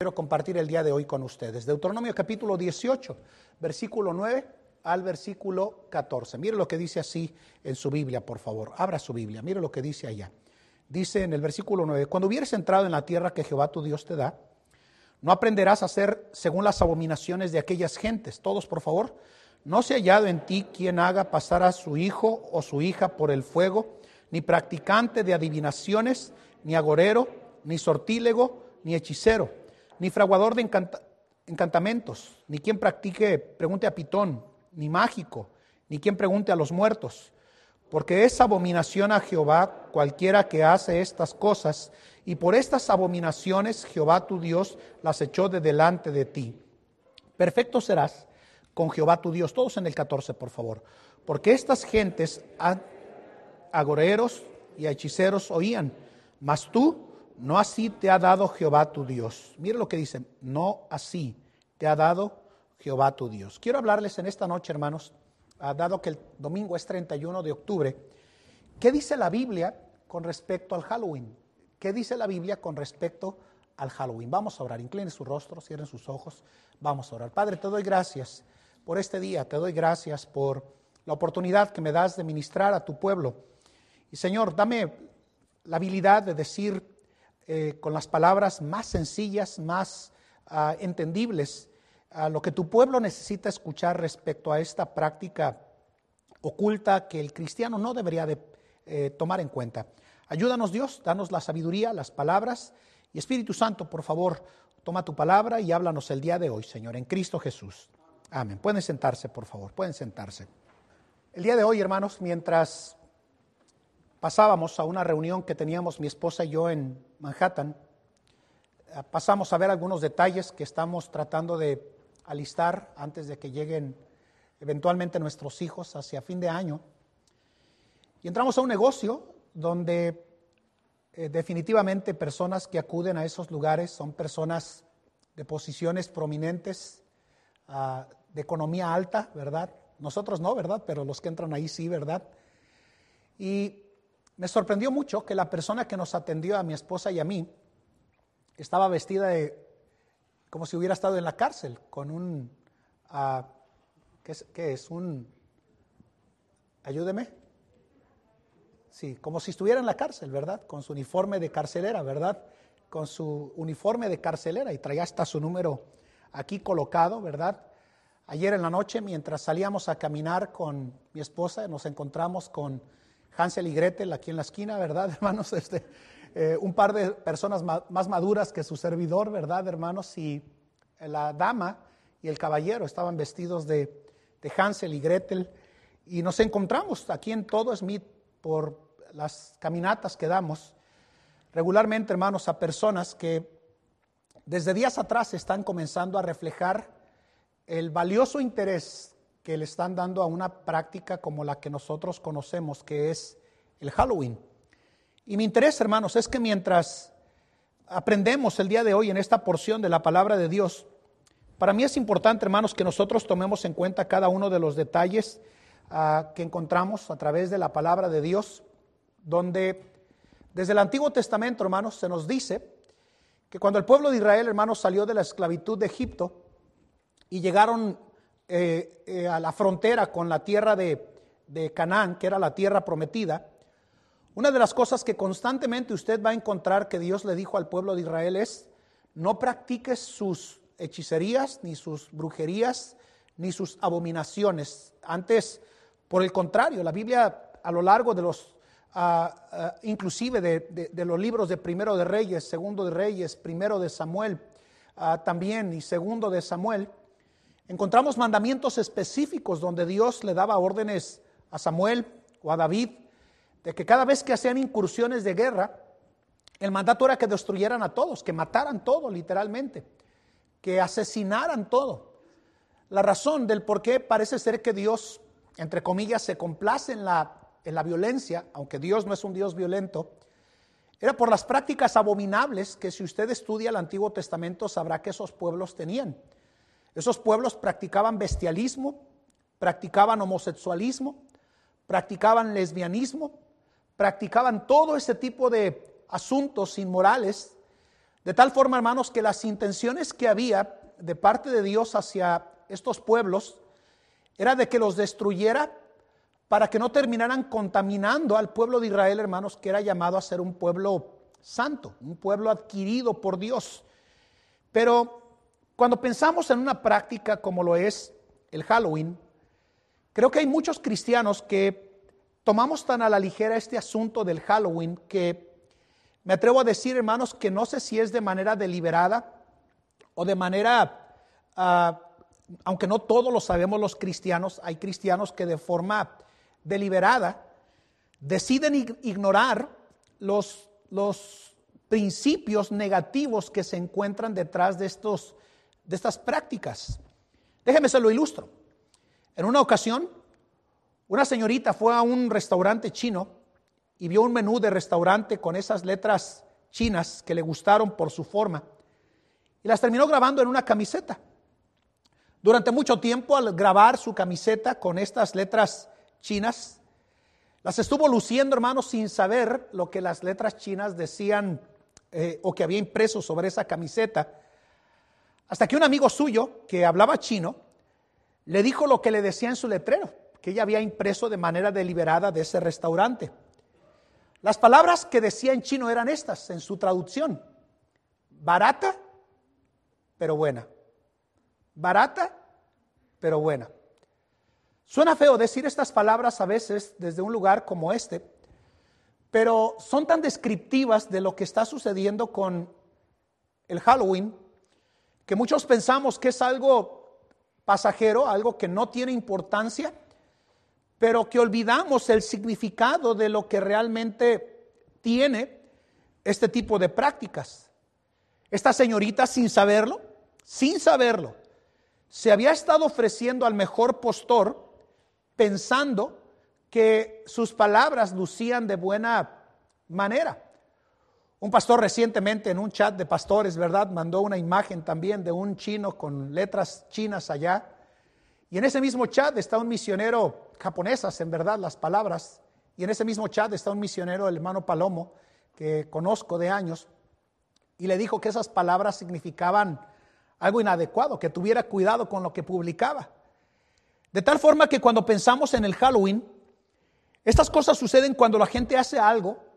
quiero compartir el día de hoy con ustedes. Deuteronomio capítulo 18, versículo 9 al versículo 14. Mire lo que dice así en su Biblia, por favor. Abra su Biblia, mire lo que dice allá. Dice en el versículo 9, cuando hubieres entrado en la tierra que Jehová tu Dios te da, no aprenderás a hacer según las abominaciones de aquellas gentes. Todos, por favor, no se ha hallado en ti quien haga pasar a su hijo o su hija por el fuego, ni practicante de adivinaciones, ni agorero, ni sortílego, ni hechicero ni fraguador de encantamentos, ni quien practique, pregunte a Pitón, ni mágico, ni quien pregunte a los muertos, porque es abominación a Jehová cualquiera que hace estas cosas, y por estas abominaciones Jehová tu Dios las echó de delante de ti. Perfecto serás con Jehová tu Dios, todos en el 14, por favor, porque estas gentes agoreros y hechiceros oían, mas tú no así te ha dado Jehová tu Dios. Mire lo que dice, no así te ha dado Jehová tu Dios. Quiero hablarles en esta noche, hermanos, ah, dado que el domingo es 31 de octubre, ¿qué dice la Biblia con respecto al Halloween? ¿Qué dice la Biblia con respecto al Halloween? Vamos a orar, inclinen su rostro, cierren sus ojos, vamos a orar. Padre, te doy gracias por este día, te doy gracias por la oportunidad que me das de ministrar a tu pueblo. Y Señor, dame la habilidad de decir eh, con las palabras más sencillas, más ah, entendibles, lo que tu pueblo necesita escuchar respecto a esta práctica oculta que el cristiano no debería de eh, tomar en cuenta. Ayúdanos Dios, danos la sabiduría, las palabras y Espíritu Santo, por favor, toma tu palabra y háblanos el día de hoy, Señor, en Cristo Jesús. Amén. Pueden sentarse, por favor, pueden sentarse. El día de hoy, hermanos, mientras pasábamos a una reunión que teníamos mi esposa y yo en Manhattan, eh, pasamos a ver algunos detalles que estamos tratando de alistar antes de que lleguen eventualmente nuestros hijos hacia fin de año. Y entramos a un negocio donde eh, definitivamente personas que acuden a esos lugares son personas de posiciones prominentes, ah, de economía alta, ¿verdad? Nosotros no, ¿verdad? Pero los que entran ahí sí, ¿verdad? Y me sorprendió mucho que la persona que nos atendió a mi esposa y a mí estaba vestida de como si hubiera estado en la cárcel, con un, uh, ¿qué, es, ¿qué, es, Un, ayúdeme. Sí, como si estuviera en la cárcel, ¿verdad? Con su uniforme de carcelera, ¿verdad? Con su uniforme de carcelera y traía hasta su número aquí colocado, ¿verdad? Ayer en la noche, mientras salíamos a caminar con mi esposa, nos encontramos con Hansel y Gretel aquí en la esquina, ¿verdad, hermanos? Este, eh, un par de personas más maduras que su servidor, ¿verdad, hermanos? Y la dama y el caballero estaban vestidos de, de Hansel y Gretel. Y nos encontramos aquí en todo Smith por las caminatas que damos regularmente, hermanos, a personas que desde días atrás están comenzando a reflejar el valioso interés que le están dando a una práctica como la que nosotros conocemos, que es el Halloween. Y mi interés, hermanos, es que mientras aprendemos el día de hoy en esta porción de la palabra de Dios, para mí es importante, hermanos, que nosotros tomemos en cuenta cada uno de los detalles uh, que encontramos a través de la palabra de Dios, donde desde el Antiguo Testamento, hermanos, se nos dice que cuando el pueblo de Israel, hermanos, salió de la esclavitud de Egipto y llegaron eh, eh, a la frontera con la tierra de, Canaán, que era la tierra prometida, una de las cosas que constantemente usted va a encontrar que Dios le dijo al pueblo de Israel es, no practiques sus hechicerías, ni sus brujerías, ni sus abominaciones. Antes, por el contrario, la Biblia a lo largo de los, ah, ah, inclusive de, de, los libros de Primero de Reyes, Segundo de Reyes, Primero de Samuel, ah, también y Segundo de Samuel, Encontramos mandamientos específicos donde Dios le daba órdenes a Samuel o a David de que cada vez que hacían incursiones de guerra, el mandato era que destruyeran a todos, que mataran todo literalmente, que asesinaran todo. La razón del por qué parece ser que Dios, entre comillas, se complace en la, en la violencia, aunque Dios no es un Dios violento, era por las prácticas abominables que si usted estudia el Antiguo Testamento sabrá que esos pueblos tenían. Esos pueblos practicaban bestialismo, practicaban homosexualismo, practicaban lesbianismo, practicaban todo ese tipo de asuntos inmorales De tal forma, hermanos, que las intenciones que había de parte de Dios hacia estos pueblos era de que los destruyera para que no terminaran contaminando al pueblo de Israel, hermanos, que era llamado a ser un pueblo santo, un pueblo adquirido por Dios. Pero cuando pensamos en una práctica como lo es el Halloween, creo que hay muchos cristianos que tomamos tan a la ligera este asunto del Halloween que me atrevo a decir, hermanos, que no sé si es de manera deliberada o de manera, ah, aunque no todos lo sabemos los cristianos, hay cristianos que de forma deliberada deciden ignorar los, los principios negativos que se encuentran detrás de, estos, de estas prácticas. Déjeme se lo ilustro. En una ocasión, una señorita fue a un restaurante chino y vio un menú de restaurante con esas letras chinas que le gustaron por su forma y las terminó grabando en una camiseta. Durante mucho tiempo al grabar su camiseta con estas letras chinas, las estuvo luciendo, hermanos, sin saber lo que las letras chinas decían eh, o que había impreso sobre esa camiseta, hasta que un amigo suyo que hablaba chino le dijo lo que le decía en su letrero, que ella había impreso de manera deliberada de ese restaurante. Las palabras que decía en chino eran estas en su traducción. Barata, pero buena. Barata, pero buena. Suena feo decir estas palabras a veces desde un lugar como este, pero son tan descriptivas de lo que está sucediendo con el Halloween que muchos pensamos que es algo pasajero, algo que no tiene importancia, pero que olvidamos el significado de lo que realmente tiene este tipo de prácticas. Esta señorita, sin saberlo, sin saberlo, se había estado ofreciendo al mejor postor pensando que sus palabras lucían de buena manera. Un pastor recientemente en un chat de pastores, ¿verdad? Mandó una imagen también de un chino con letras chinas allá. Y en ese mismo chat está un misionero japonesas, en verdad, las palabras. Y en ese mismo chat está un misionero, el hermano Palomo, que conozco de años, y le dijo que esas palabras significaban algo inadecuado, que tuviera cuidado con lo que publicaba. De tal forma que cuando pensamos en el Halloween, estas cosas suceden cuando la gente hace algo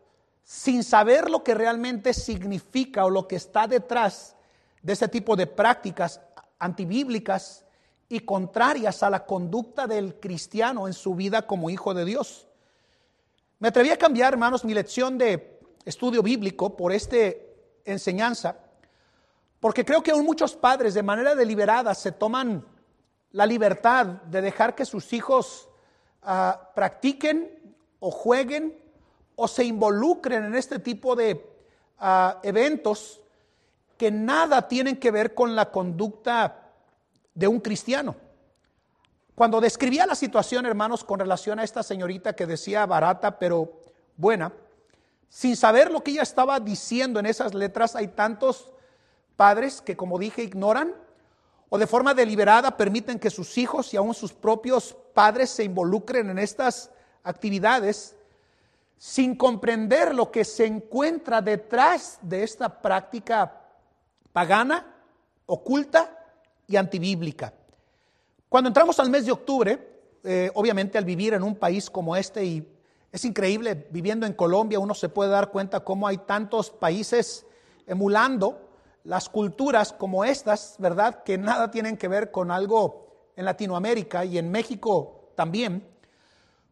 sin saber lo que realmente significa o lo que está detrás de ese tipo de prácticas antibíblicas y contrarias a la conducta del cristiano en su vida como hijo de Dios. Me atreví a cambiar, hermanos, mi lección de estudio bíblico por esta enseñanza, porque creo que aún muchos padres de manera deliberada se toman la libertad de dejar que sus hijos ah, practiquen o jueguen o se involucren en este tipo de ah, eventos que nada tienen que ver con la conducta de un cristiano. Cuando describía la situación, hermanos, con relación a esta señorita que decía barata pero buena, sin saber lo que ella estaba diciendo en esas letras, hay tantos padres que, como dije, ignoran o de forma deliberada permiten que sus hijos y aún sus propios padres se involucren en estas actividades sin comprender lo que se encuentra detrás de esta práctica pagana, oculta y antibíblica. Cuando entramos al mes de octubre, eh, obviamente al vivir en un país como este, y es increíble, viviendo en Colombia, uno se puede dar cuenta cómo hay tantos países emulando las culturas como estas, ¿verdad? Que nada tienen que ver con algo en Latinoamérica y en México también.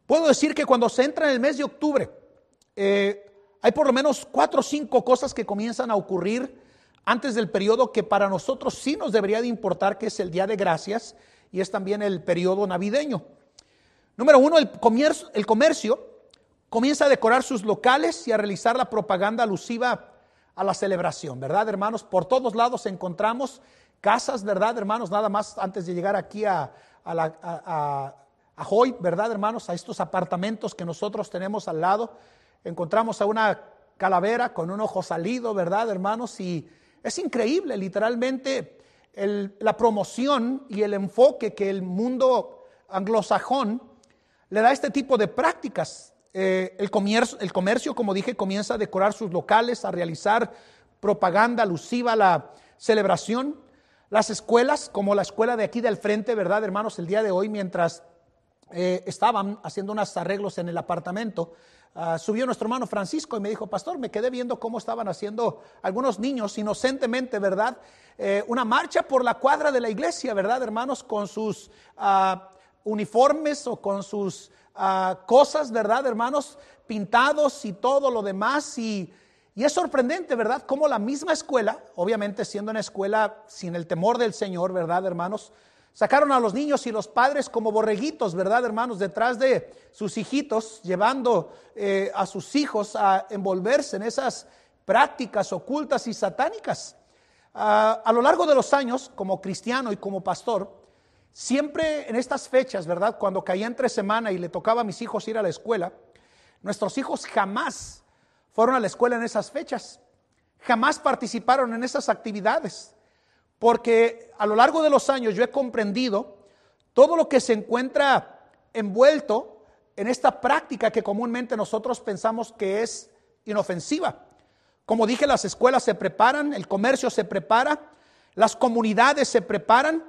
Puedo decir que cuando se entra en el mes de octubre, eh, hay por lo menos cuatro o cinco cosas que comienzan a ocurrir antes del periodo que para nosotros sí nos debería de importar, que es el Día de Gracias y es también el periodo navideño. Número uno, el comercio, comienza a decorar sus locales y a realizar la propaganda alusiva a la celebración, ¿verdad, hermanos? Por todos lados encontramos casas, ¿verdad, hermanos? Nada más antes de llegar aquí a, a, Hoy, ¿verdad, hermanos? A estos apartamentos que nosotros tenemos al lado, encontramos a una calavera con un ojo salido, ¿verdad, hermanos? Y es increíble, literalmente, la promoción y el enfoque que el mundo anglosajón le da a este tipo de prácticas. Eh, el, comercio, el comercio, como dije, comienza a decorar sus locales, a realizar propaganda alusiva a la celebración. Las escuelas, como la escuela de aquí del frente, ¿verdad, hermanos? El día de hoy, mientras eh, estaban haciendo unos arreglos en el apartamento, ah, subió nuestro hermano Francisco y me dijo, pastor, me quedé viendo cómo estaban haciendo algunos niños inocentemente, ¿verdad? Eh, una marcha por la cuadra de la iglesia, ¿verdad, hermanos? Con sus ah, uniformes o con sus ah, cosas, ¿verdad, hermanos? Pintados y todo lo demás. Y, y es sorprendente, ¿verdad? Cómo la misma escuela, obviamente siendo una escuela sin el temor del Señor, ¿verdad, hermanos? Sacaron a los niños y los padres como borreguitos, ¿verdad, hermanos? Detrás de sus hijitos, llevando eh, a sus hijos a envolverse en esas prácticas ocultas y satánicas. Ah, a lo largo de los años, como cristiano y como pastor, siempre en estas fechas, ¿verdad? Cuando caía entre semana y le tocaba a mis hijos ir a la escuela, nuestros hijos jamás fueron a la escuela en esas fechas, jamás participaron en esas actividades porque a lo largo de los años yo he comprendido todo lo que se encuentra envuelto en esta práctica que comúnmente nosotros pensamos que es inofensiva. Como dije, las escuelas se preparan, el comercio se prepara, las comunidades se preparan,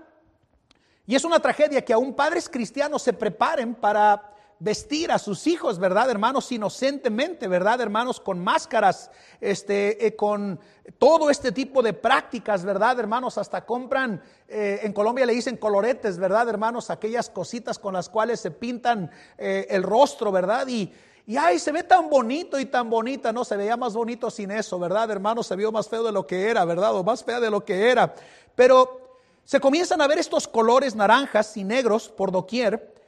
y es una tragedia que aún padres cristianos se preparen para vestir a sus hijos, ¿verdad, hermanos? Inocentemente, ¿verdad, hermanos? Con máscaras, este, eh, con todo este tipo de prácticas, ¿verdad, hermanos? Hasta compran, eh, en Colombia le dicen coloretes, ¿verdad, hermanos? Aquellas cositas con las cuales se pintan eh, el rostro, ¿verdad? Y, y ay, se ve tan bonito y tan bonita, no, se veía más bonito sin eso, ¿verdad, hermanos? Se vio más feo de lo que era, ¿verdad? O más fea de lo que era. Pero se comienzan a ver estos colores naranjas y negros por doquier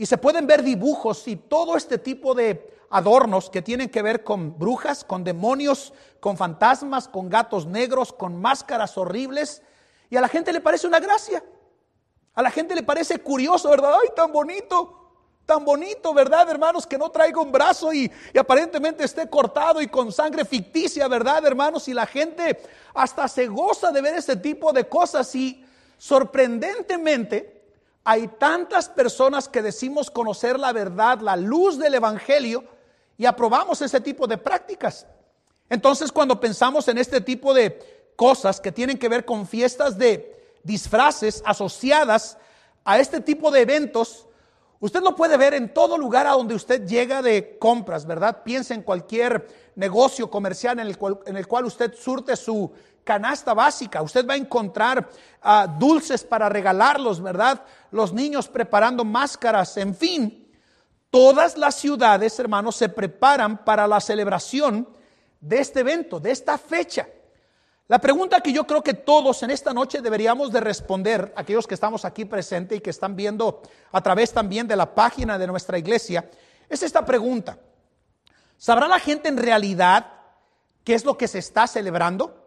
y se pueden ver dibujos y todo este tipo de adornos que tienen que ver con brujas, con demonios, con fantasmas, con gatos negros, con máscaras horribles. Y a la gente le parece una gracia. A la gente le parece curioso, ¿verdad? ¡Ay, tan bonito! Tan bonito, ¿verdad, hermanos? Que no traiga un brazo y, y, aparentemente esté cortado y con sangre ficticia, ¿verdad, hermanos? Y la gente hasta se goza de ver ese tipo de cosas y sorprendentemente hay tantas personas que decimos conocer la verdad, la luz del Evangelio, y aprobamos ese tipo de prácticas. Entonces, cuando pensamos en este tipo de cosas que tienen que ver con fiestas de disfraces asociadas a este tipo de eventos, usted lo puede ver en todo lugar a donde usted llega de compras, ¿verdad? Piensa en cualquier negocio comercial en el cual, en el cual usted surte su canasta básica. Usted va a encontrar ah, dulces para regalarlos, ¿verdad? Los niños preparando máscaras, en fin. Todas las ciudades, hermanos, se preparan para la celebración de este evento, de esta fecha. La pregunta que yo creo que todos en esta noche deberíamos de responder, aquellos que estamos aquí presentes y que están viendo a través también de la página de nuestra iglesia, es esta pregunta. ¿Sabrá la gente en realidad qué es lo que se está celebrando?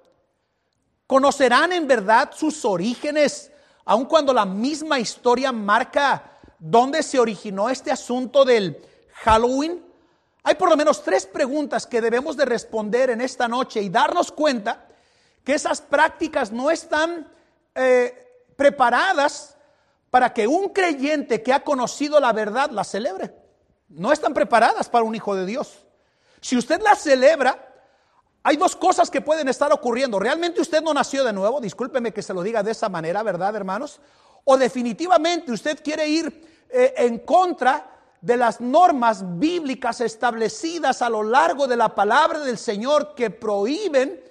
¿Conocerán en verdad sus orígenes, aun cuando la misma historia marca dónde se originó este asunto del Halloween? Hay por lo menos tres preguntas que debemos de responder en esta noche y darnos cuenta que esas prácticas no están eh, preparadas para que un creyente que ha conocido la verdad la celebre. No están preparadas para un hijo de Dios. Si usted la celebra, hay dos cosas que pueden estar ocurriendo. ¿Realmente usted no nació de nuevo? Discúlpeme que se lo diga de esa manera, ¿verdad, hermanos? O definitivamente usted quiere ir eh, en contra de las normas bíblicas establecidas a lo largo de la palabra del Señor que prohíben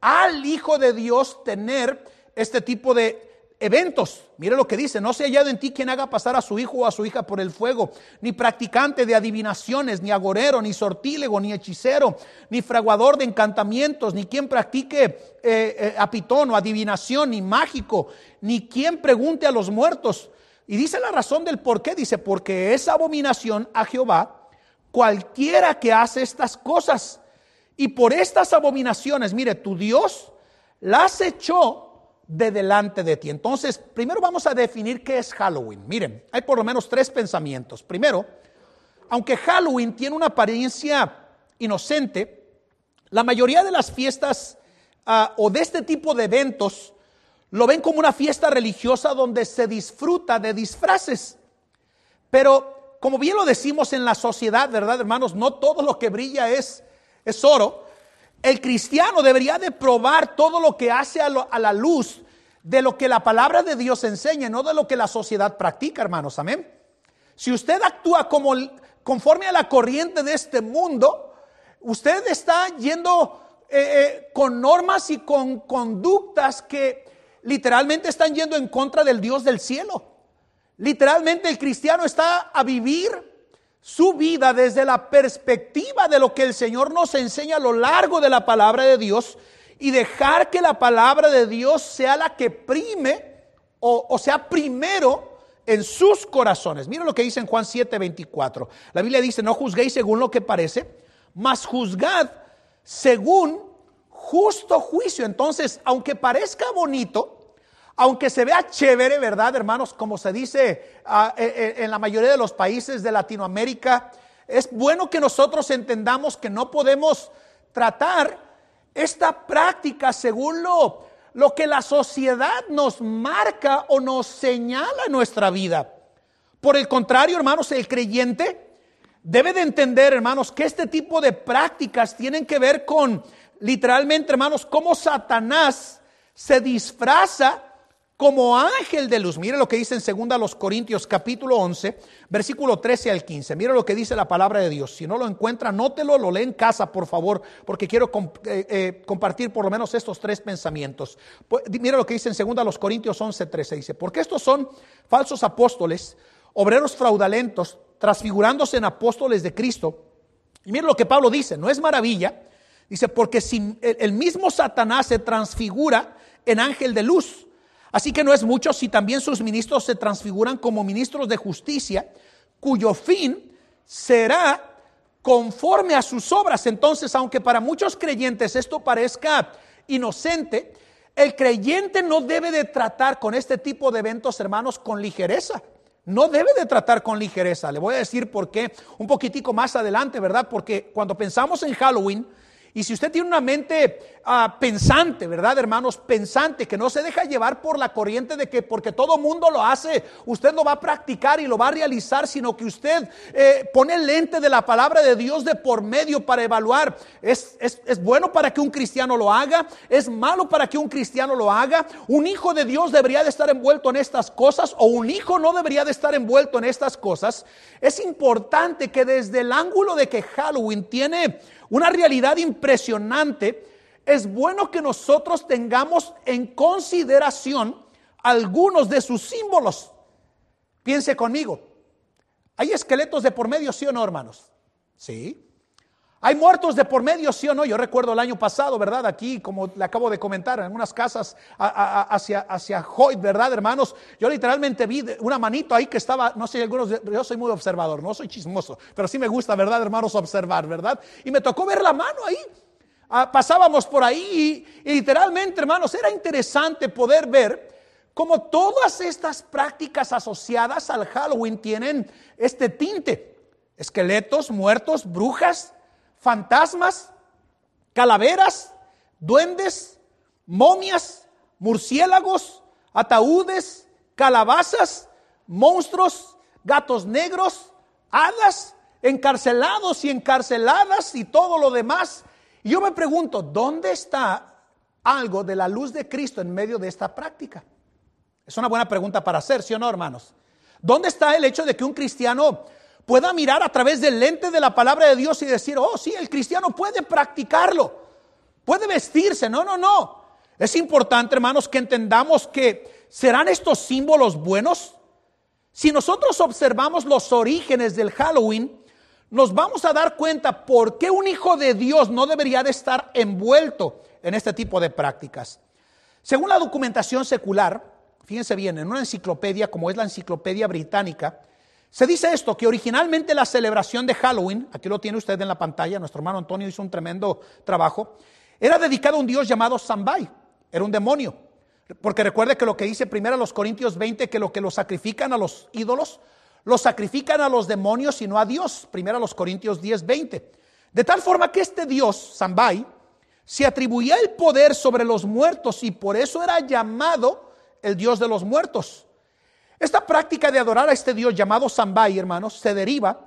al Hijo de Dios tener este tipo de eventos. Mire lo que dice, no se ha hallado en ti quien haga pasar a su hijo o a su hija por el fuego, ni practicante de adivinaciones, ni agorero, ni sortílego, ni hechicero, ni fraguador de encantamientos, ni quien practique eh, eh, apitón o adivinación, ni mágico, ni quien pregunte a los muertos. Y dice la razón del por qué, dice, porque es abominación a Jehová cualquiera que hace estas cosas. Y por estas abominaciones, mire, tu Dios las echó de delante de ti. Entonces, primero vamos a definir qué es Halloween. Miren, hay por lo menos tres pensamientos. Primero, aunque Halloween tiene una apariencia inocente, la mayoría de las fiestas ah, o de este tipo de eventos lo ven como una fiesta religiosa donde se disfruta de disfraces. Pero, como bien lo decimos en la sociedad, ¿verdad, hermanos? No todo lo que brilla es, es oro. El cristiano debería de probar todo lo que hace a, la luz de lo que la palabra de Dios enseña, no de lo que la sociedad practica, hermanos. Amén. Si usted actúa como conforme a la corriente de este mundo, usted está yendo eh, eh, con normas y con conductas que literalmente están yendo en contra del Dios del cielo. Literalmente el cristiano está a vivir su vida desde la perspectiva de lo que el Señor nos enseña a lo largo de la palabra de Dios y dejar que la palabra de Dios sea la que prime o, sea primero en sus corazones. Miren lo que dice en Juan 7, 24. La Biblia dice, no juzguéis según lo que parece, mas juzgad según justo juicio. Entonces, aunque parezca bonito, aunque se vea chévere, ¿verdad, hermanos? Como se dice ah, eh, eh, en la mayoría de los países de Latinoamérica, es bueno que nosotros entendamos que no podemos tratar esta práctica según lo, lo que la sociedad nos marca o nos señala en nuestra vida. Por el contrario, hermanos, el creyente debe de entender, hermanos, que este tipo de prácticas tienen que ver con, literalmente, hermanos, cómo Satanás se disfraza como ángel de luz. Mire lo que dice en 2 los Corintios capítulo 11, versículo 13 al 15. Mire lo que dice la palabra de Dios. Si no lo encuentra, nótelo, lo lee en casa, por favor, porque quiero eh, eh, compartir por lo menos estos tres pensamientos. Pues, mire lo que dice en 2 los Corintios 11, 13. Dice, porque estos son falsos apóstoles, obreros fraudulentos, transfigurándose en apóstoles de Cristo. Y mire lo que Pablo dice, no es maravilla. Dice, porque si el mismo Satanás se transfigura en ángel de luz, Así que no es mucho si también sus ministros se transfiguran como ministros de justicia, cuyo fin será conforme a sus obras. Entonces, aunque para muchos creyentes esto parezca inocente, el creyente no debe de tratar con este tipo de eventos, hermanos, con ligereza. No debe de tratar con ligereza. Le voy a decir por qué un poquitico más adelante, ¿verdad? Porque cuando pensamos en Halloween, y si usted tiene una mente ah, pensante, ¿verdad, hermanos? Pensante, que no se deja llevar por la corriente de que porque todo mundo lo hace, usted lo va a practicar y lo va a realizar, sino que usted eh, pone el lente de la palabra de Dios de por medio para evaluar. ¿Es, es bueno para que un cristiano lo haga? ¿Es malo para que un cristiano lo haga? ¿Un hijo de Dios debería de estar envuelto en estas cosas o un hijo no debería de estar envuelto en estas cosas? Es importante que desde el ángulo de que Halloween tiene una realidad impresionante, es bueno que nosotros tengamos en consideración algunos de sus símbolos. Piense conmigo. ¿Hay esqueletos de por medio, sí o no, hermanos? Sí. ¿Hay muertos de por medio, sí o no? Yo recuerdo el año pasado, ¿verdad? Aquí, como le acabo de comentar, en algunas casas hacia, hacia Hoyt, ¿verdad, hermanos? Yo literalmente vi una manito ahí que estaba, no sé, algunos, yo soy muy observador, no soy chismoso, pero sí me gusta, ¿verdad, hermanos, observar, ¿verdad? Y me tocó ver la mano ahí. Ah, pasábamos por ahí y, y literalmente, hermanos, era interesante poder ver cómo todas estas prácticas asociadas al Halloween tienen este tinte. Esqueletos, muertos, brujas fantasmas, calaveras, duendes, momias, murciélagos, ataúdes, calabazas, monstruos, gatos negros, hadas, encarcelados y encarceladas y todo lo demás. Y yo me pregunto, ¿dónde está algo de la luz de Cristo en medio de esta práctica? Es una buena pregunta para hacer, ¿sí o no, hermanos? ¿Dónde está el hecho de que un cristiano pueda mirar a través del lente de la palabra de Dios y decir, oh, sí, el cristiano puede practicarlo, puede vestirse. No, no, no. Es importante, hermanos, que entendamos que serán estos símbolos buenos. Si nosotros observamos los orígenes del Halloween, nos vamos a dar cuenta por qué un hijo de Dios no debería de estar envuelto en este tipo de prácticas. Según la documentación secular, fíjense bien, en una enciclopedia como es la Enciclopedia Británica, se dice esto, que originalmente la celebración de Halloween, aquí lo tiene usted en la pantalla, nuestro hermano Antonio hizo un tremendo trabajo, era dedicado a un dios llamado Sambai, era un demonio. Porque recuerde que lo que dice primero a los Corintios 20, que lo que lo sacrifican a los ídolos, lo sacrifican a los demonios y no a Dios. Primero a los Corintios 10, 20. De tal forma que este dios, Sambai, se atribuía el poder sobre los muertos y por eso era llamado el dios de los muertos. Esta práctica de adorar a este Dios llamado Sambai, hermanos, se deriva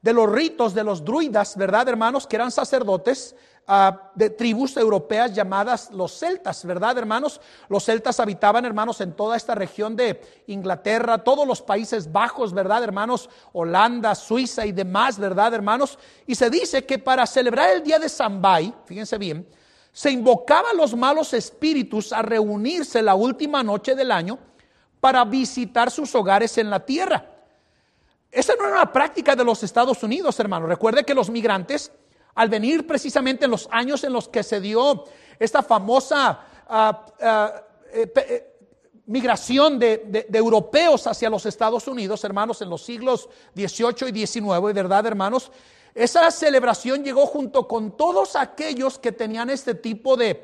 de los ritos de los druidas, ¿verdad, hermanos? Que eran sacerdotes ah, de tribus europeas llamadas los celtas, ¿verdad, hermanos? Los celtas habitaban, hermanos, en toda esta región de Inglaterra, todos los Países Bajos, ¿verdad, hermanos? Holanda, Suiza y demás, ¿verdad, hermanos? Y se dice que para celebrar el día de Sambay, fíjense bien, se invocaba a los malos espíritus a reunirse la última noche del año para visitar sus hogares en la tierra. Esa no era una práctica de los Estados Unidos, hermano. Recuerde que los migrantes, al venir precisamente en los años en los que se dio esta famosa ah, ah, eh, eh, migración de, europeos hacia los Estados Unidos, hermanos, en los siglos XVIII y XIX, ¿verdad, hermanos? Esa celebración llegó junto con todos aquellos que tenían este tipo de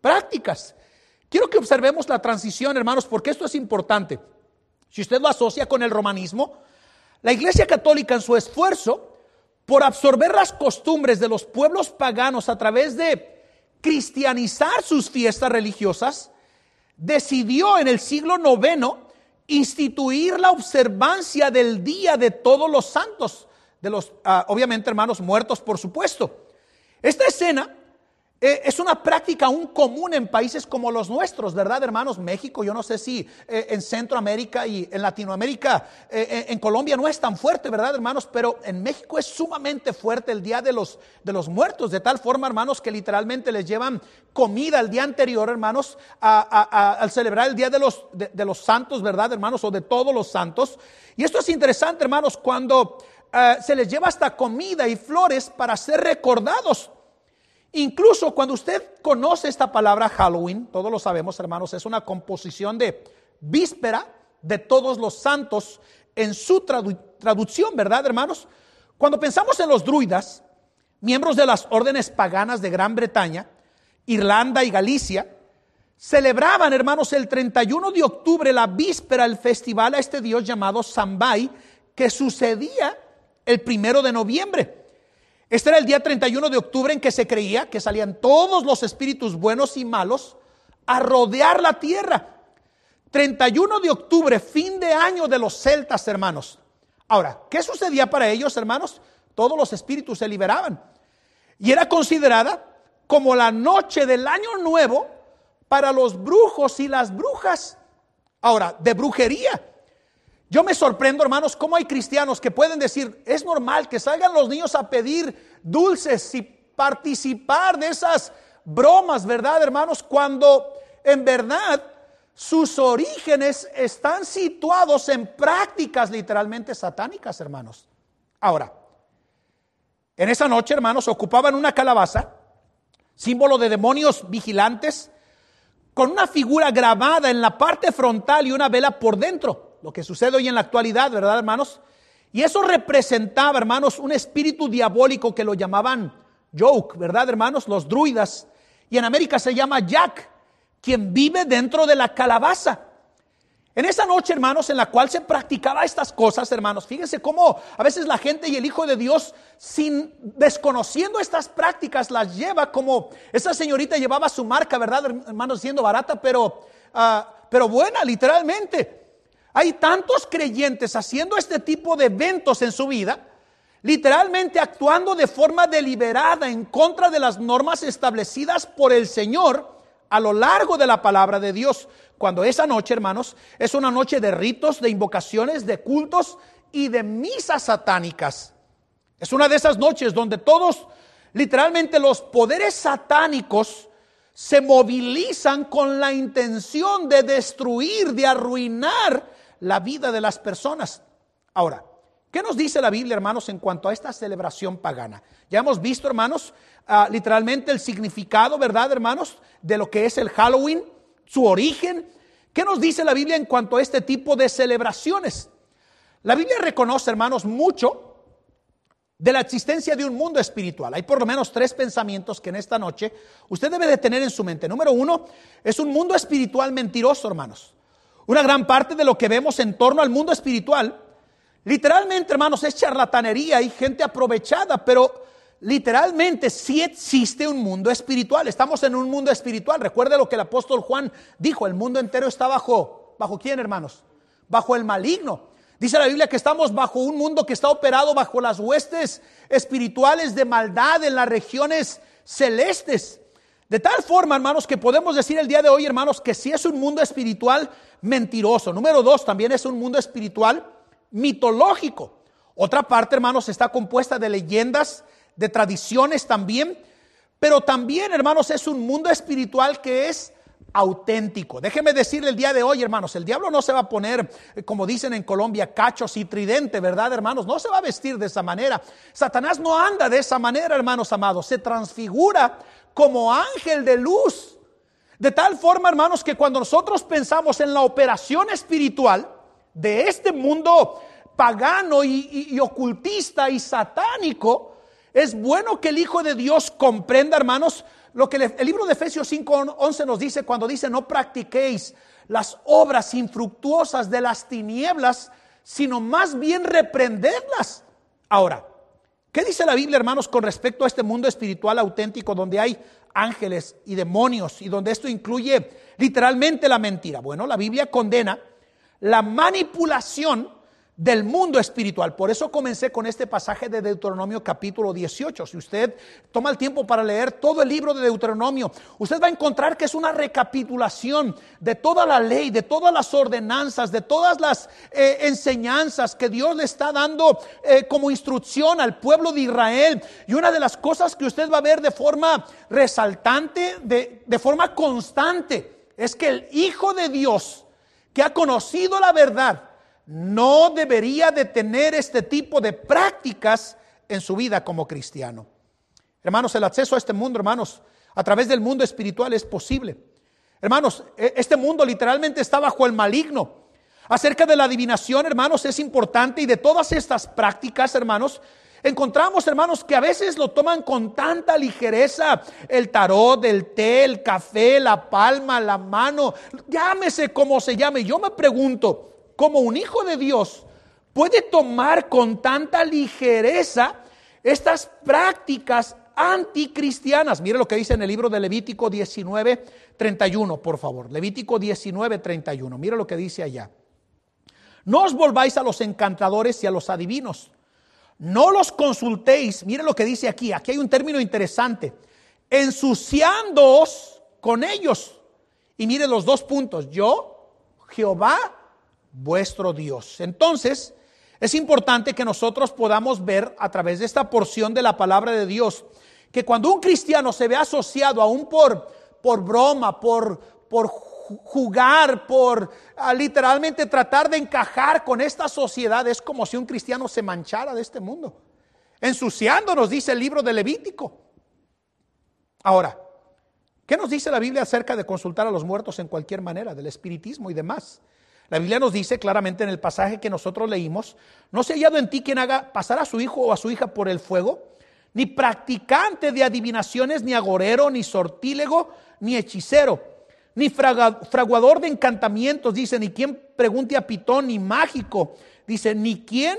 prácticas. Quiero que observemos la transición, hermanos, porque esto es importante. Si usted lo asocia con el romanismo, la Iglesia Católica en su esfuerzo por absorber las costumbres de los pueblos paganos a través de cristianizar sus fiestas religiosas, decidió en el siglo IX instituir la observancia del Día de Todos los Santos, de los, ah, obviamente hermanos, muertos por supuesto. Esta escena eh, es una práctica aún común en países como los nuestros, ¿verdad, hermanos? México, yo no sé si eh, en Centroamérica y en Latinoamérica, eh, en Colombia no es tan fuerte, ¿verdad, hermanos? Pero en México es sumamente fuerte el Día de los, de los Muertos, de tal forma, hermanos, que literalmente les llevan comida el día anterior, hermanos, al celebrar el Día de los, de, los Santos, ¿verdad, hermanos? O de todos los santos. Y esto es interesante, hermanos, cuando se les lleva hasta comida y flores para ser recordados Incluso cuando usted conoce esta palabra Halloween, todos lo sabemos hermanos, es una composición de víspera de todos los santos en su traducción, ¿verdad hermanos? Cuando pensamos en los druidas, miembros de las órdenes paganas de Gran Bretaña, Irlanda y Galicia, celebraban, hermanos, el 31 de octubre, la víspera, el festival a este dios llamado Sambay, que sucedía el primero de noviembre. Este era el día 31 de octubre en que se creía que salían todos los espíritus buenos y malos a rodear la tierra. 31 de octubre, fin de año de los celtas, hermanos. Ahora, ¿qué sucedía para ellos, hermanos? Todos los espíritus se liberaban. Y era considerada como la noche del año nuevo para los brujos y las brujas. Ahora, de brujería. Yo me sorprendo, hermanos, cómo hay cristianos que pueden decir, es normal que salgan los niños a pedir dulces y participar de esas bromas, ¿verdad, hermanos? Cuando en verdad sus orígenes están situados en prácticas literalmente satánicas, hermanos. Ahora, en esa noche, hermanos, ocupaban una calabaza, símbolo de demonios vigilantes, con una figura grabada en la parte frontal y una vela por dentro lo que sucede hoy en la actualidad, ¿verdad, hermanos? Y eso representaba, hermanos, un espíritu diabólico que lo llamaban Joke, ¿verdad, hermanos? Los druidas. Y en América se llama Jack, quien vive dentro de la calabaza. En esa noche, hermanos, en la cual se practicaba estas cosas, hermanos, fíjense cómo a veces la gente y el Hijo de Dios, sin desconociendo estas prácticas, las lleva como esa señorita llevaba su marca, ¿verdad, hermanos? Siendo barata, pero, ah, pero buena, literalmente. Hay tantos creyentes haciendo este tipo de eventos en su vida, literalmente actuando de forma deliberada en contra de las normas establecidas por el Señor a lo largo de la palabra de Dios. Cuando esa noche, hermanos, es una noche de ritos, de invocaciones, de cultos y de misas satánicas. Es una de esas noches donde todos, literalmente los poderes satánicos, se movilizan con la intención de destruir, de arruinar la vida de las personas. Ahora, ¿qué nos dice la Biblia, hermanos, en cuanto a esta celebración pagana? Ya hemos visto, hermanos, ah, literalmente el significado, ¿verdad, hermanos, de lo que es el Halloween, su origen. ¿Qué nos dice la Biblia en cuanto a este tipo de celebraciones? La Biblia reconoce, hermanos, mucho de la existencia de un mundo espiritual. Hay por lo menos tres pensamientos que en esta noche usted debe de tener en su mente. Número uno, es un mundo espiritual mentiroso, hermanos. Una gran parte de lo que vemos en torno al mundo espiritual, literalmente, hermanos, es charlatanería y gente aprovechada, pero literalmente sí existe un mundo espiritual. Estamos en un mundo espiritual. Recuerde lo que el apóstol Juan dijo, el mundo entero está bajo, ¿bajo quién, hermanos? Bajo el maligno. Dice la Biblia que estamos bajo un mundo que está operado bajo las huestes espirituales de maldad en las regiones celestes. De tal forma, hermanos, que podemos decir el día de hoy, hermanos, que si es un mundo espiritual mentiroso. Número dos, también es un mundo espiritual mitológico. Otra parte, hermanos, está compuesta de leyendas, de tradiciones también, pero también, hermanos, es un mundo espiritual que es auténtico. Déjeme decirle el día de hoy, hermanos, el diablo no se va a poner, eh, como dicen en Colombia, cachos y tridente, ¿verdad, hermanos? No se va a vestir de esa manera. Satanás no anda de esa manera, hermanos amados. Se transfigura como ángel de luz. De tal forma, hermanos, que cuando nosotros pensamos en la operación espiritual de este mundo pagano y, ocultista y satánico, es bueno que el Hijo de Dios comprenda, hermanos, lo que el libro de Efesios 5:11 nos dice cuando dice, no practiquéis las obras infructuosas de las tinieblas, sino más bien reprenderlas. Ahora, ¿qué dice la Biblia, hermanos, con respecto a este mundo espiritual auténtico donde hay ángeles y demonios y donde esto incluye literalmente la mentira? Bueno, la Biblia condena la manipulación del mundo espiritual. Por eso comencé con este pasaje de Deuteronomio capítulo 18. Si usted toma el tiempo para leer todo el libro de Deuteronomio, usted va a encontrar que es una recapitulación de toda la ley, de todas las ordenanzas, de todas las eh, enseñanzas que Dios le está dando eh, como instrucción al pueblo de Israel. Y una de las cosas que usted va a ver de forma resaltante, de, de forma constante, es que el Hijo de Dios, que ha conocido la verdad, no debería de tener este tipo de prácticas en su vida como cristiano. Hermanos, el acceso a este mundo, hermanos, a través del mundo espiritual es posible. Hermanos, e, este mundo literalmente está bajo el maligno. Acerca de la adivinación, hermanos, es importante y de todas estas prácticas, hermanos, encontramos, hermanos, que a veces lo toman con tanta ligereza. El tarot, el té, el café, la palma, la mano, llámese como se llame. Yo me pregunto, como un hijo de Dios puede tomar con tanta ligereza estas prácticas anticristianas. Mire lo que dice en el libro de Levítico 19, 31, por favor. Levítico 19, 31. Mire lo que dice allá. No os volváis a los encantadores y a los adivinos. No los consultéis. Mire lo que dice aquí. Aquí hay un término interesante. Ensuciándoos con ellos. Y mire los dos puntos. Yo, Jehová, vuestro Dios. Entonces, es importante que nosotros podamos ver a través de esta porción de la palabra de Dios que cuando un cristiano se ve asociado aún por, por broma, por, por jugar, por ah, literalmente tratar de encajar con esta sociedad, es como si un cristiano se manchara de este mundo, ensuciándonos, dice el libro de Levítico. Ahora, ¿qué nos dice la Biblia acerca de consultar a los muertos en cualquier manera, del espiritismo y demás? La Biblia nos dice claramente en el pasaje que nosotros leímos, no se ha hallado en ti quien haga pasar a su hijo o a su hija por el fuego, ni practicante de adivinaciones, ni agorero, ni sortílego, ni hechicero, ni fraguador de encantamientos, dice, ni quien pregunte a pitón, ni mágico, dice, ni quien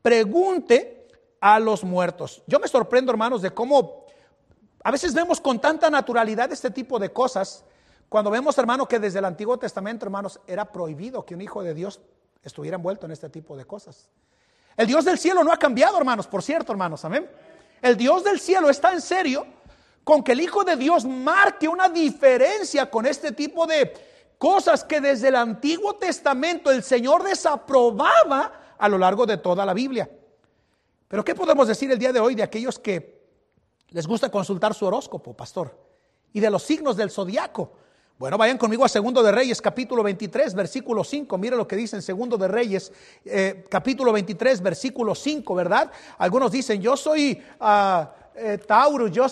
pregunte a los muertos. Yo me sorprendo, hermanos, de cómo a veces vemos con tanta naturalidad este tipo de cosas cuando vemos, hermanos, que desde el Antiguo Testamento, hermanos, era prohibido que un hijo de Dios estuviera envuelto en este tipo de cosas. El Dios del cielo no ha cambiado, hermanos, por cierto, hermanos, amén. El Dios del cielo está en serio con que el Hijo de Dios marque una diferencia con este tipo de cosas que desde el Antiguo Testamento el Señor desaprobaba a lo largo de toda la Biblia. Pero ¿qué podemos decir el día de hoy de aquellos que les gusta consultar su horóscopo, pastor? Y de los signos del zodiaco. Bueno, vayan conmigo a Segundo de Reyes, capítulo 23, versículo 5. Mire lo que dice en Segundo de Reyes, eh, capítulo 23, versículo 5, ¿verdad? Algunos dicen, yo soy uh, Taurus, yo,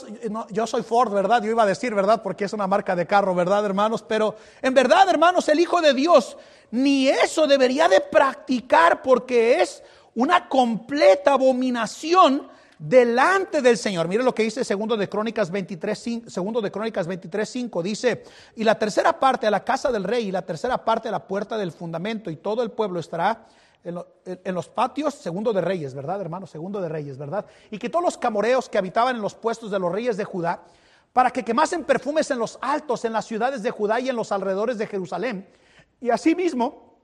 yo soy Ford, ¿verdad? Yo iba a decir, ¿verdad? Porque es una marca de carro, ¿verdad, hermanos? Pero en verdad, hermanos, el Hijo de Dios ni eso debería de practicar porque es una completa abominación delante del Señor. Mire lo que dice segundo de Crónicas 23, segundo de Crónicas 23, 5. Dice, y la tercera parte a la casa del rey y la tercera parte a la puerta del fundamento y todo el pueblo estará en, los patios, segundo de reyes, ¿verdad, hermano? Segundo de reyes, ¿verdad? Y que todos los camoreos que habitaban en los puestos de los reyes de Judá, para que quemasen perfumes en los altos, en las ciudades de Judá y en los alrededores de Jerusalén. Y asimismo,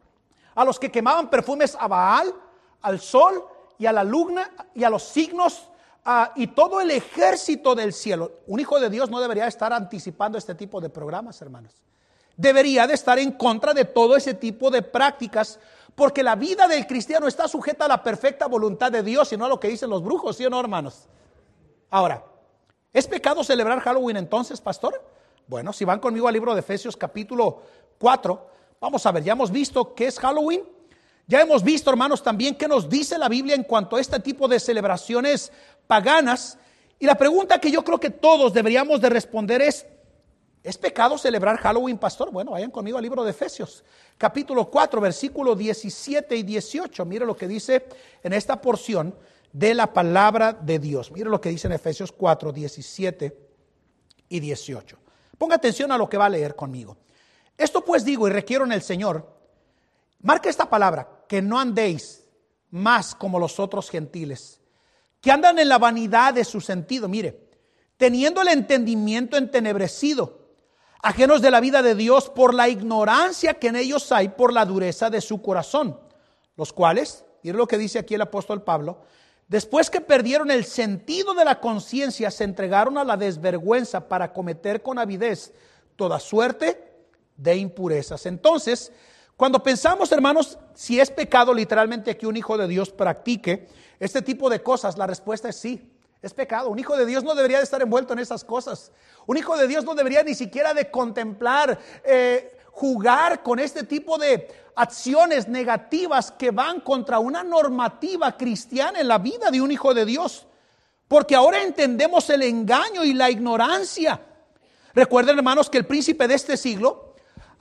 a los que quemaban perfumes a Baal, al sol y a la luna y a los signos y todo el ejército del cielo. Un hijo de Dios no debería estar anticipando este tipo de programas, hermanos. Debería de estar en contra de todo ese tipo de prácticas, porque la vida del cristiano está sujeta a la perfecta voluntad de Dios y no a lo que dicen los brujos, ¿sí o no, hermanos? Ahora, ¿es pecado celebrar Halloween entonces, pastor? Bueno, si van conmigo al libro de Efesios capítulo 4, vamos a ver, ya hemos visto qué es Halloween. Ya hemos visto, hermanos, también qué nos dice la Biblia en cuanto a este tipo de celebraciones paganas. Y la pregunta que yo creo que todos deberíamos de responder es, ¿es pecado celebrar Halloween, pastor? Bueno, vayan conmigo al libro de Efesios, capítulo 4, versículos 17 y 18. Mire lo que dice en esta porción de la palabra de Dios. Mire lo que dice en Efesios 4, 17 y 18. Ponga atención a lo que va a leer conmigo. Esto pues digo y requiero en el Señor, marca esta palabra, que no andéis más como los otros gentiles que andan en la vanidad de su sentido, mire, teniendo el entendimiento entenebrecido, ajenos de la vida de Dios por la ignorancia que en ellos hay por la dureza de su corazón, los cuales, y lo que dice aquí el apóstol Pablo, después que perdieron el sentido de la conciencia, se entregaron a la desvergüenza para cometer con avidez toda suerte de impurezas. Entonces, cuando pensamos, hermanos, si es pecado literalmente que un hijo de Dios practique, este tipo de cosas, la respuesta es sí. Es pecado. Un hijo de Dios no debería de estar envuelto en esas cosas. Un hijo de Dios no debería ni siquiera de contemplar, eh, jugar con este tipo de acciones negativas que van contra una normativa cristiana en la vida de un hijo de Dios. Porque ahora entendemos el engaño y la ignorancia. Recuerden, hermanos, que el príncipe de este siglo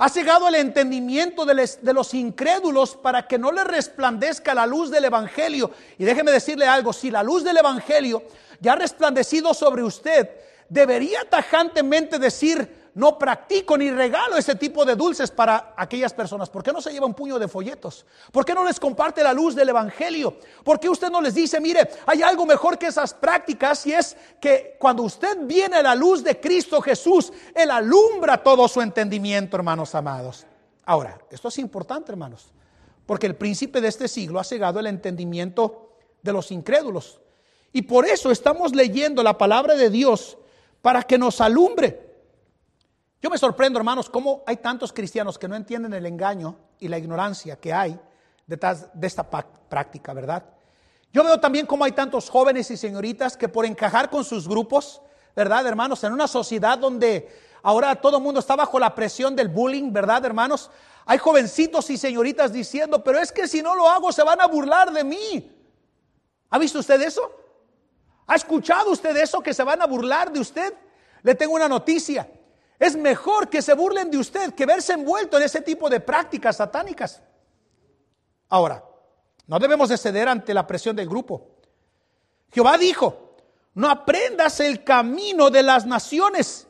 ha cegado el entendimiento de, los incrédulos para que no le resplandezca la luz del Evangelio. Y déjeme decirle algo, si la luz del Evangelio ya ha resplandecido sobre usted, debería tajantemente decir, no practico ni regalo ese tipo de dulces para aquellas personas? ¿Por qué no se lleva un puño de folletos? ¿Por qué no les comparte la luz del Evangelio? ¿Por qué usted no les dice, mire, hay algo mejor que esas prácticas y es que cuando usted viene a la luz de Cristo Jesús, Él alumbra todo su entendimiento, hermanos amados? Ahora, esto es importante, hermanos, porque el príncipe de este siglo ha cegado el entendimiento de los incrédulos. Y por eso estamos leyendo la palabra de Dios para que nos alumbre. Yo me sorprendo, hermanos, cómo hay tantos cristianos que no entienden el engaño y la ignorancia que hay detrás de esta práctica, ¿verdad? Yo veo también cómo hay tantos jóvenes y señoritas que por encajar con sus grupos, ¿verdad, hermanos? En una sociedad donde ahora todo el mundo está bajo la presión del bullying, ¿verdad, hermanos? Hay jovencitos y señoritas diciendo, pero es que si no lo hago se van a burlar de mí. ¿Ha visto usted eso? ¿Ha escuchado usted eso que se van a burlar de usted? Le tengo una noticia. Es mejor que se burlen de usted que verse envuelto en ese tipo de prácticas satánicas. Ahora, no debemos de ceder ante la presión del grupo. Jehová dijo, no aprendas el camino de las naciones.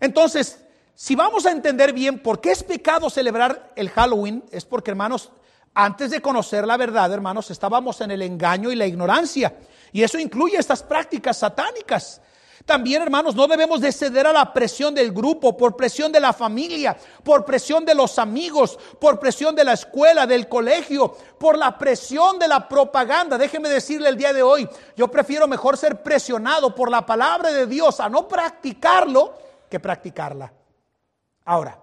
Entonces, si vamos a entender bien por qué es pecado celebrar el Halloween, es porque, hermanos, antes de conocer la verdad, hermanos, estábamos en el engaño y la ignorancia. Y eso incluye estas prácticas satánicas. También, hermanos, no debemos de ceder a la presión del grupo, por presión de la familia, por presión de los amigos, por presión de la escuela, del colegio, por la presión de la propaganda. Déjeme decirle el día de hoy, yo prefiero mejor ser presionado por la palabra de Dios a no practicarlo que practicarla. Ahora,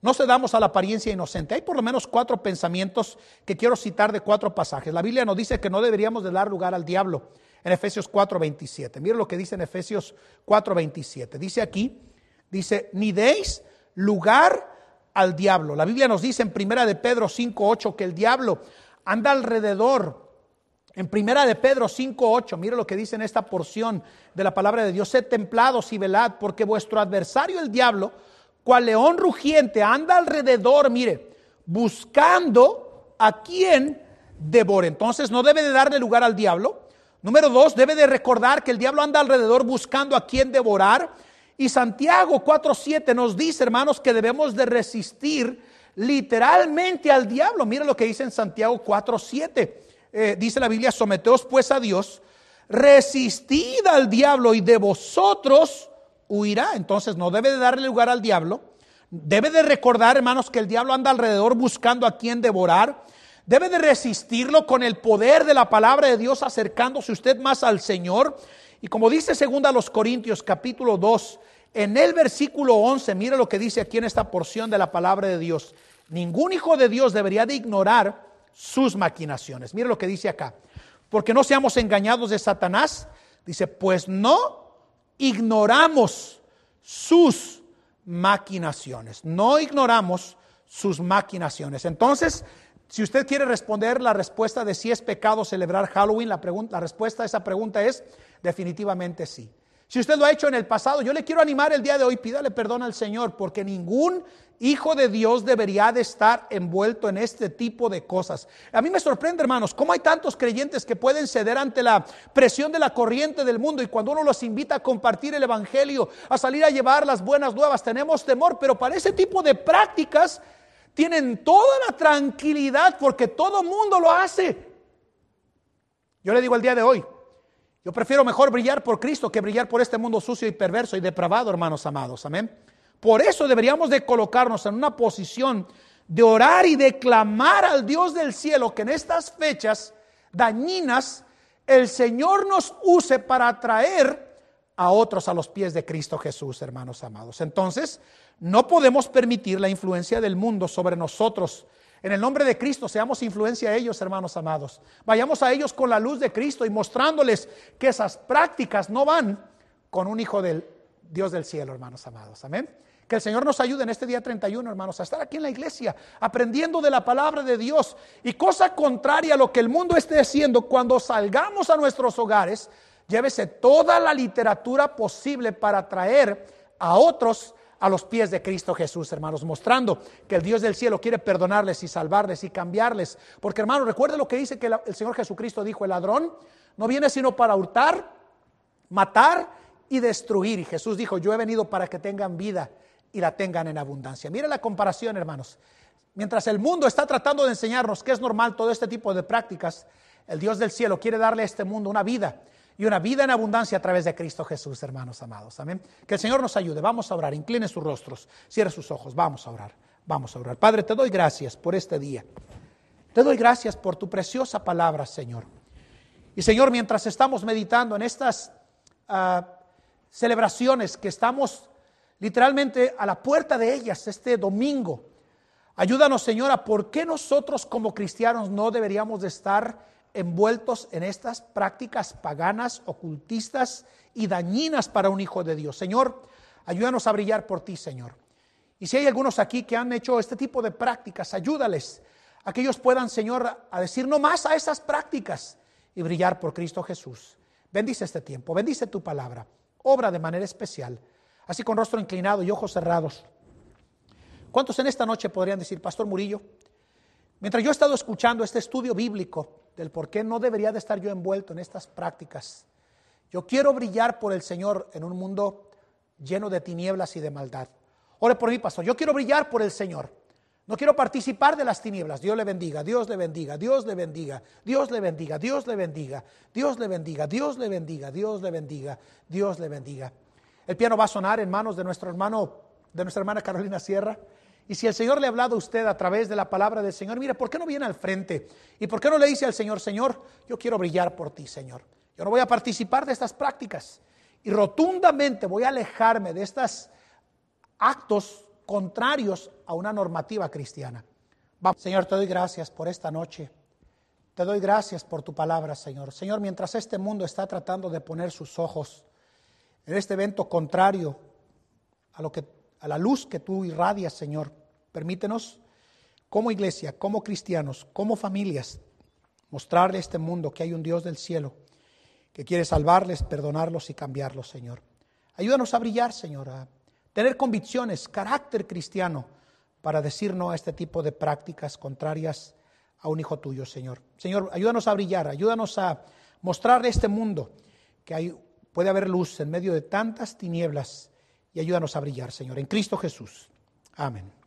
no cedamos a la apariencia inocente. Hay por lo menos cuatro pensamientos que quiero citar de cuatro pasajes. La Biblia nos dice que no deberíamos de dar lugar al diablo en Efesios 4:27. Mire lo que dice en Efesios 4:27. Dice aquí, dice, ni deis lugar al diablo. La Biblia nos dice en Primera de Pedro 5:8 que el diablo anda alrededor. En Primera de Pedro 5:8, mire lo que dice en esta porción de la palabra de Dios, sed templados y velad, porque vuestro adversario el diablo, cual león rugiente, anda alrededor, mire, buscando a quien devore. Entonces no debe de darle lugar al diablo, Número dos, debe de recordar que el diablo anda alrededor buscando a quien devorar. Y Santiago 4.7 nos dice, hermanos, que debemos de resistir literalmente al diablo. Mira lo que dice en Santiago 4.7. Eh, dice la Biblia, someteos pues a Dios, resistid al diablo y de vosotros huirá. Entonces no debe de darle lugar al diablo, Debe de recordar, hermanos, que el diablo anda alrededor buscando a quien devorar. Debe de resistirlo con el poder de la palabra de Dios, acercándose usted más al Señor. Y como dice segunda los Corintios capítulo 2, en el versículo 11, mire lo que dice aquí en esta porción de la palabra de Dios. Ningún hijo de Dios debería de ignorar sus maquinaciones. Mire lo que dice acá. Porque no seamos engañados de Satanás. Dice, pues no ignoramos sus maquinaciones. No ignoramos sus maquinaciones. Entonces, si usted quiere responder la respuesta de si es pecado celebrar Halloween, la, respuesta a esa pregunta es definitivamente sí. Si usted lo ha hecho en el pasado, yo le quiero animar el día de hoy, pídale perdón al Señor, porque ningún hijo de Dios debería de estar envuelto en este tipo de cosas. A mí me sorprende, hermanos, cómo hay tantos creyentes que pueden ceder ante la presión de la corriente del mundo y cuando uno los invita a compartir el Evangelio, a salir a llevar las buenas nuevas, tenemos temor, pero para ese tipo de prácticas tienen toda la tranquilidad porque todo mundo lo hace. Yo le digo el día de hoy, yo prefiero mejor brillar por Cristo que brillar por este mundo sucio y perverso y depravado, hermanos amados. Amén. Por eso deberíamos de colocarnos en una posición de orar y de clamar al Dios del cielo que en estas fechas dañinas el Señor nos use para atraer a otros a los pies de Cristo Jesús, hermanos amados. Entonces, no podemos permitir la influencia del mundo sobre nosotros en el nombre de Cristo seamos influencia a ellos, hermanos amados. Vayamos a ellos con la luz de Cristo y mostrándoles que esas prácticas no van con un hijo del Dios del cielo, hermanos amados. Amén. Que el Señor nos ayude en este día 31, hermanos, a estar aquí en la iglesia, aprendiendo de la palabra de Dios. Y cosa contraria a lo que el mundo esté haciendo, cuando salgamos a nuestros hogares, llévese toda la literatura posible para traer a otros a los pies de Cristo Jesús, hermanos, mostrando que el Dios del cielo quiere perdonarles y salvarles y cambiarles. Porque, hermanos, recuerde lo que dice que el Señor Jesucristo dijo, el ladrón no viene sino para hurtar, matar y destruir. Y Jesús dijo, yo he venido para que tengan vida y la tengan en abundancia. Mire la comparación, hermanos. Mientras el mundo está tratando de enseñarnos que es normal todo este tipo de prácticas, el Dios del cielo quiere darle a este mundo una vida y una vida en abundancia a través de Cristo Jesús, hermanos amados. Amén. Que el Señor nos ayude. Vamos a orar. Incline sus rostros. Cierre sus ojos. Vamos a orar. Vamos a orar. Padre, te doy gracias por este día. Te doy gracias por tu preciosa palabra, Señor. Y Señor, mientras estamos meditando en estas ah, celebraciones que estamos literalmente a la puerta de ellas este domingo, ayúdanos, Señor, a por qué nosotros como cristianos no deberíamos de estar envueltos en estas prácticas paganas, ocultistas y dañinas para un hijo de Dios. Señor, ayúdanos a brillar por ti, Señor. Y si hay algunos aquí que han hecho este tipo de prácticas, ayúdales a que ellos puedan, Señor, a decir no más a esas prácticas y brillar por Cristo Jesús. Bendice este tiempo, bendice tu palabra, obra de manera especial, así con rostro inclinado y ojos cerrados. ¿Cuántos en esta noche podrían decir, Pastor Murillo, mientras yo he estado escuchando este estudio bíblico, del por qué no debería de estar yo envuelto en estas prácticas. Yo quiero brillar por el Señor en un mundo lleno de tinieblas y de maldad. Ore por mí, pastor. Yo quiero brillar por el Señor. No quiero participar de las tinieblas. Dios le bendiga, Dios le bendiga, Dios le bendiga, Dios le bendiga, Dios le bendiga, Dios le bendiga, Dios le bendiga, Dios le bendiga, Dios le bendiga. El piano va a sonar en manos de nuestro hermano, de nuestra hermana Carolina Sierra. Y si el Señor le ha hablado a usted a través de la palabra del Señor, mire, ¿por qué no viene al frente? ¿Y por qué no le dice al Señor, Señor, yo quiero brillar por ti, Señor? Yo no voy a participar de estas prácticas. Y rotundamente voy a alejarme de estos actos contrarios a una normativa cristiana. Señor, te doy gracias por esta noche. Te doy gracias por tu palabra, Señor. Señor, mientras este mundo está tratando de poner sus ojos en este evento contrario a lo que a la luz que tú irradias, Señor. Permítenos, como iglesia, como cristianos, como familias, mostrarle a este mundo que hay un Dios del cielo que quiere salvarles, perdonarlos y cambiarlos, Señor. Ayúdanos a brillar, Señor, a tener convicciones, carácter cristiano, para decir no a este tipo de prácticas contrarias a un hijo tuyo, Señor. Señor, ayúdanos a brillar, ayúdanos a mostrarle a este mundo que hay, puede haber luz en medio de tantas tinieblas y ayúdanos a brillar, Señor, en Cristo Jesús. Amén.